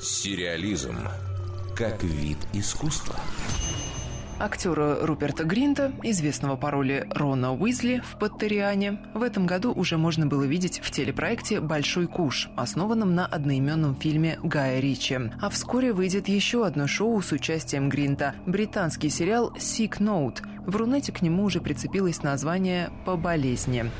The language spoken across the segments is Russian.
Сериализм как вид искусства. Актера Руперта Гринта, известного по роли Рона Уизли в «Поттериане», в этом году уже можно было видеть в телепроекте «Большой куш», основанном на одноименном фильме Гая Ричи. А вскоре выйдет еще одно шоу с участием Гринта – британский сериал «Sick Note». В Рунете к нему уже прицепилось название «По болезни».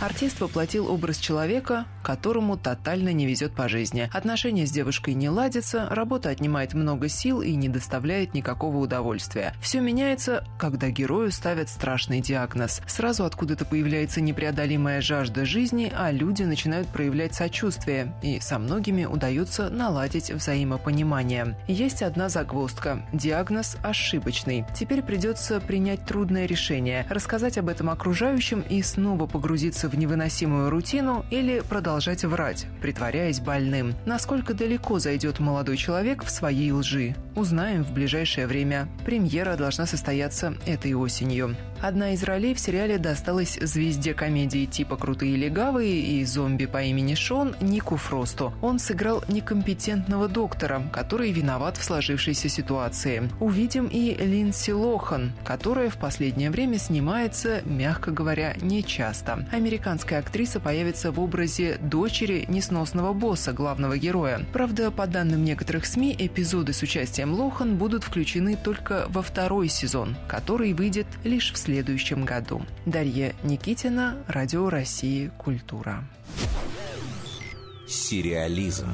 Артист воплотил образ человека, которому тотально не везет по жизни. Отношения с девушкой не ладятся, работа отнимает много сил и не доставляет никакого удовольствия. Все меняется, когда герою ставят страшный диагноз. Сразу откуда-то появляется непреодолимая жажда жизни, а люди начинают проявлять сочувствие, и со многими удается наладить взаимопонимание. Есть одна загвоздка – диагноз ошибочный. Теперь придется принять трудное решение, рассказать об этом окружающим и снова погрузиться в невыносимую рутину или продолжать врать, притворяясь больным. Насколько далеко зайдет молодой человек в своей лжи? Узнаем в ближайшее время. Премьера должна состояться этой осенью. Одна из ролей в сериале досталась звезде комедии типа «Крутые легавые» и «Зомби по имени Шон» Нику Фросту. Он сыграл некомпетентного доктора, который виноват в сложившейся ситуации. Увидим и Линдси Лохан, которая в последнее время снимается, мягко говоря, нечасто. Американская актриса появится в образе дочери несносного босса главного героя. Правда, по данным некоторых СМИ, эпизоды с участием Лохан будут включены только во второй сезон, который выйдет лишь в следующем году. Дарья Никитина, Радио России «Культура». Сериализм.